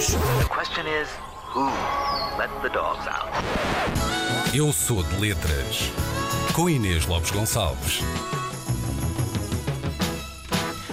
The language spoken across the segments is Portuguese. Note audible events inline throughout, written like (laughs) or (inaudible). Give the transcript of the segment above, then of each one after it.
cães. The question is, who let the dogs out? Eu sou de letras. Com Inês Lopes Gonçalves.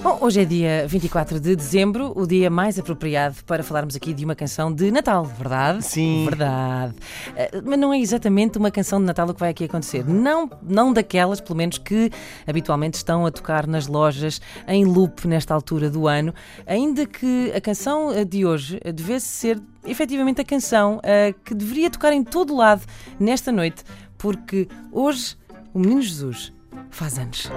Bom, hoje é dia 24 de dezembro, o dia mais apropriado para falarmos aqui de uma canção de Natal, verdade? Sim. Verdade. Eh, Mas não é exatamente uma canção de Natal o que vai aqui acontecer. Não, não daquelas, pelo menos, que habitualmente estão a tocar nas lojas em loop nesta altura do ano, ainda que a canção eh, de hoje eh, devesse ser efetivamente a canção que deveria tocar em todo lado nesta noite, porque hoje o Menino Jesus faz anos.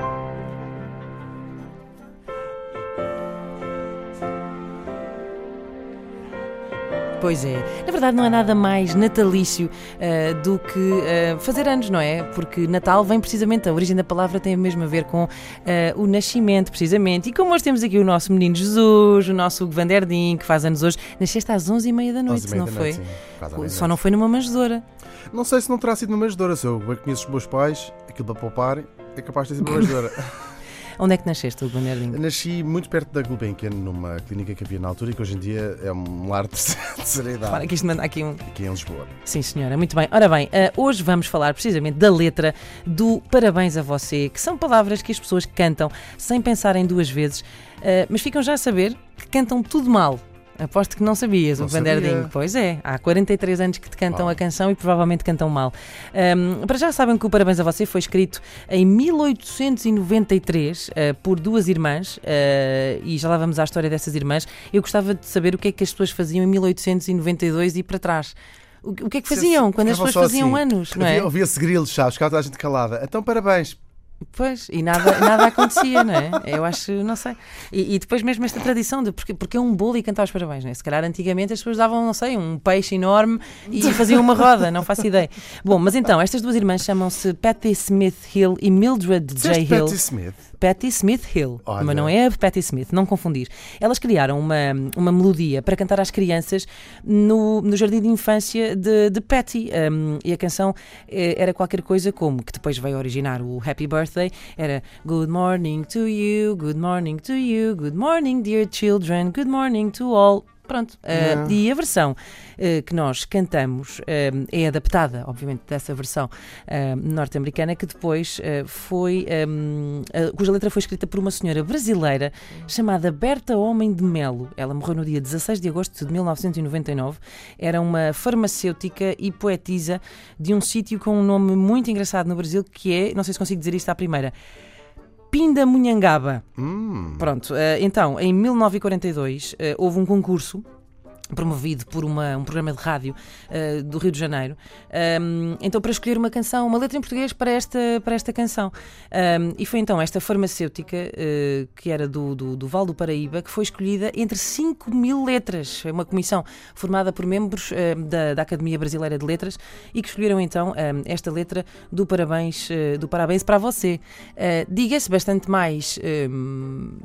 Pois é. Na verdade, não é nada mais natalício ah, do que ah, fazer anos, não é? Porque Natal vem precisamente, a origem da palavra tem mesmo a ver com ah, o nascimento, precisamente. E como nós temos aqui o nosso menino Jesus, o nosso Hugo Van der Ding, que faz anos hoje, nasceste às 11h30 da noite, 11h30 não da foi? noite, sim. Só não foi numa manjedoura. Não sei se não terá sido uma manjedoura. Se eu conheço os meus pais, aquilo para poupar, é capaz de ter sido uma manjedoura. (laughs) Onde é que nasceste, Hugo der Ding? Nasci muito perto da Gulbenkian, numa clínica que havia na altura e que hoje em dia é um lar de (laughs) terceira idade. Para que isto manda aqui um. Aqui em Lisboa. Sim, senhora, muito bem. Ora bem, eh, hoje vamos falar precisamente da letra do Parabéns a Você, que são palavras que as pessoas cantam sem pensarem duas vezes, eh, mas ficam já a saber que cantam tudo mal. Aposto que não sabias, Não o sabia. Ding. Pois é, há 43 anos que te cantam Ah. a canção e provavelmente cantam mal. Ahm, para já sabem que o Parabéns a Você foi escrito em 1893 eh, por duas irmãs eh, e já lá vamos à história dessas irmãs. Eu gostava de saber o que é que as pessoas faziam em 1892 e para trás. O, o que é que faziam quando as pessoas faziam assim. anos, não é? Havia- Ouvia-se grilos, sabes? Ficava toda a gente calada. Então, parabéns. Pois, e nada, nada acontecia, não é? Eu acho, não sei. E, e depois mesmo esta tradição de porque, porque é um bolo e cantar os parabéns, não é? Se calhar antigamente as pessoas davam, não sei, um peixe enorme e (laughs) faziam uma roda, não faço ideia. Bom, mas então, estas duas irmãs chamam-se Patty Smith Hill e Mildred J. Hill. Patti Smith. Patty Smith Hill, Olha. mas não é a Patty Smith, não confundir. Elas criaram uma, uma melodia para cantar às crianças no, no jardim de infância de, de Patty. Um, e a canção eh, era qualquer coisa como, que depois veio originar o Happy Birthday, era Good morning to you, good morning to you, good morning dear children, good morning to all. Pronto. Uh. E a versão uh, que nós cantamos uh, é adaptada, obviamente, dessa versão uh, norte-americana, que depois foi. um, cuja letra foi escrita por uma senhora brasileira chamada Berta Homem de Melo. Ela morreu no dia 16 de agosto de 1999. Era uma farmacêutica e poetisa de um sítio com um nome muito engraçado no Brasil, que é, não sei se consigo dizer isto à primeira. Pindamonhangaba. Hum. Pronto, eh, então, em 1942 eh, houve um concurso promovido por uma- um programa de rádio eh, do Rio de Janeiro, Ahm, então para escolher uma canção, uma letra em português para esta, para esta canção. Ahm, e foi então esta farmacêutica, eh, que era do, do, do Val do Paraíba, que foi escolhida entre 5 mil letras. Foi uma comissão formada por membros eh, da, da Academia Brasileira de Letras e que escolheram então esta letra do parabéns, do parabéns para você. Diga-se bastante mais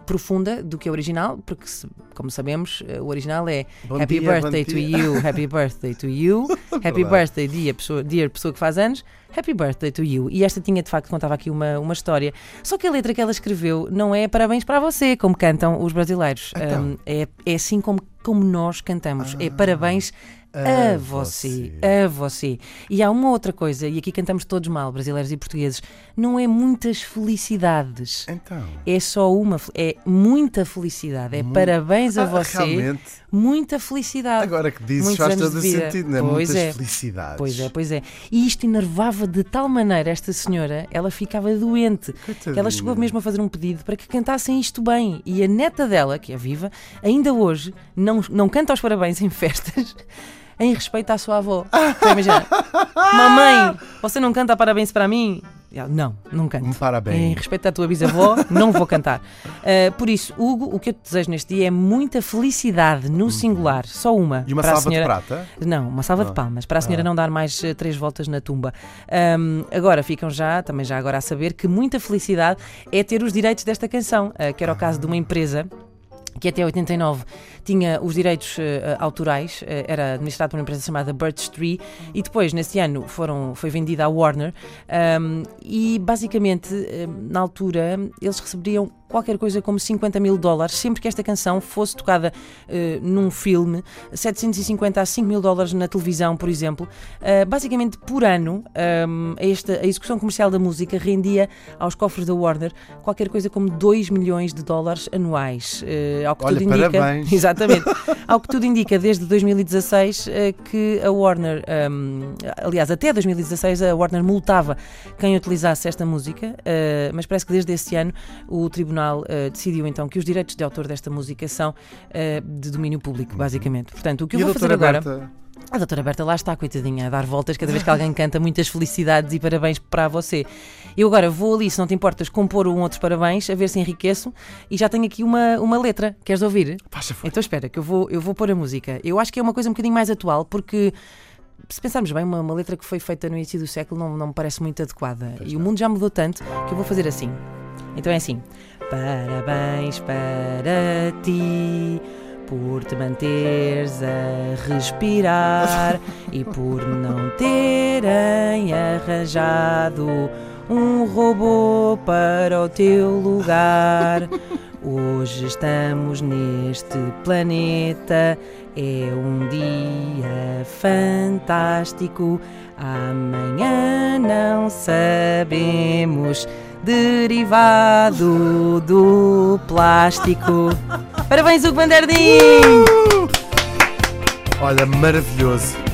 profunda do que a original, porque como sabemos, o original é Bom Happy dia, birthday to dia. you, happy birthday to you, (laughs) happy birthday dear pessoa, dear pessoa que faz anos, happy birthday to you. E esta tinha de facto, contava aqui uma, uma história. Só que a letra que ela escreveu não é parabéns para você, como cantam os brasileiros. Então? Um, é, é assim como, como nós cantamos. é parabéns a, Ah, a você, você. a você. E há uma outra coisa, e aqui cantamos todos mal, brasileiros e portugueses, não é muitas felicidades. Então. É só uma, é muita felicidade. É parabéns a Ah, você, Realmente, muita felicidade. agora que dizes, faz todo sentido, não é? Pois Muitas é. felicidades. Pois é, pois é. E isto enervava de tal maneira esta senhora, ela ficava doente. Coitadinha. Ela chegou mesmo a fazer um pedido para que cantassem isto bem. E a neta dela, que é viva, ainda hoje não, não canta os parabéns em festas. Em respeito à sua avó. Então, imagina, mamãe, você não canta parabéns para mim? E ela, não, não canto. Um parabéns. Em respeito à tua bisavó, não vou cantar. Uh, (laughs) por isso, Hugo, o que eu te desejo neste dia é muita felicidade no singular, só uma. Uhum. E uma para a salva senhora... de prata? Não, uma salva Ah. de palmas, para a senhora Ah. não dar mais eh, três voltas na tumba. Ahm, agora, ficam já, também já agora a saber, que muita felicidade é ter os direitos desta canção, ah, que era o caso de uma empresa que até 89 tinha os direitos eh, autorais, eh, era administrado por uma empresa chamada Birch Tree, e depois, nesse ano, foram, foi vendida à Warner. Um, e basicamente, eh, na altura, eles receberiam qualquer coisa como 50 mil dólares sempre que esta canção fosse tocada uh, num filme, 750 a 5 mil dólares na televisão, por exemplo. Uh, basicamente, por ano, um, esta, a execução comercial da música rendia aos cofres da Warner qualquer coisa como 2 milhões de dólares anuais. Uh, ao que Olha, tudo indica. parabéns. (laughs) Exatamente. ao que tudo indica, desde 2016, que a Warner, um, aliás, até 2016, a Warner multava quem utilizasse esta música, mas parece que desde esse ano o Tribunal uh, decidiu então que os direitos de autor desta música são uh, de domínio público, basicamente. Portanto, o que eu e a vou fazer agora. A doutora Berta lá está, coitadinha, a dar voltas cada vez que alguém canta. Muitas felicidades e parabéns para você. Eu agora vou ali, se não te importas, compor um outros parabéns, a ver se enriqueço. E já tenho aqui uma, uma letra. Queres ouvir? Faz favor. Então espera, que eu vou, eu vou pôr a música. Eu acho que é uma coisa um bocadinho mais atual, porque se pensarmos bem, uma, uma letra que foi feita no início do século não, não me parece muito adequada. Pois e o não. mundo já mudou tanto que eu vou fazer assim. Então é assim: Parabéns para ti por te manteres a respirar e por não terem arranjado um robô para o teu lugar. Hoje estamos neste planeta, é um dia fantástico. Amanhã não sabemos, derivado do plástico. Parabéns, Hugo Banderdinho! Olha, maravilhoso.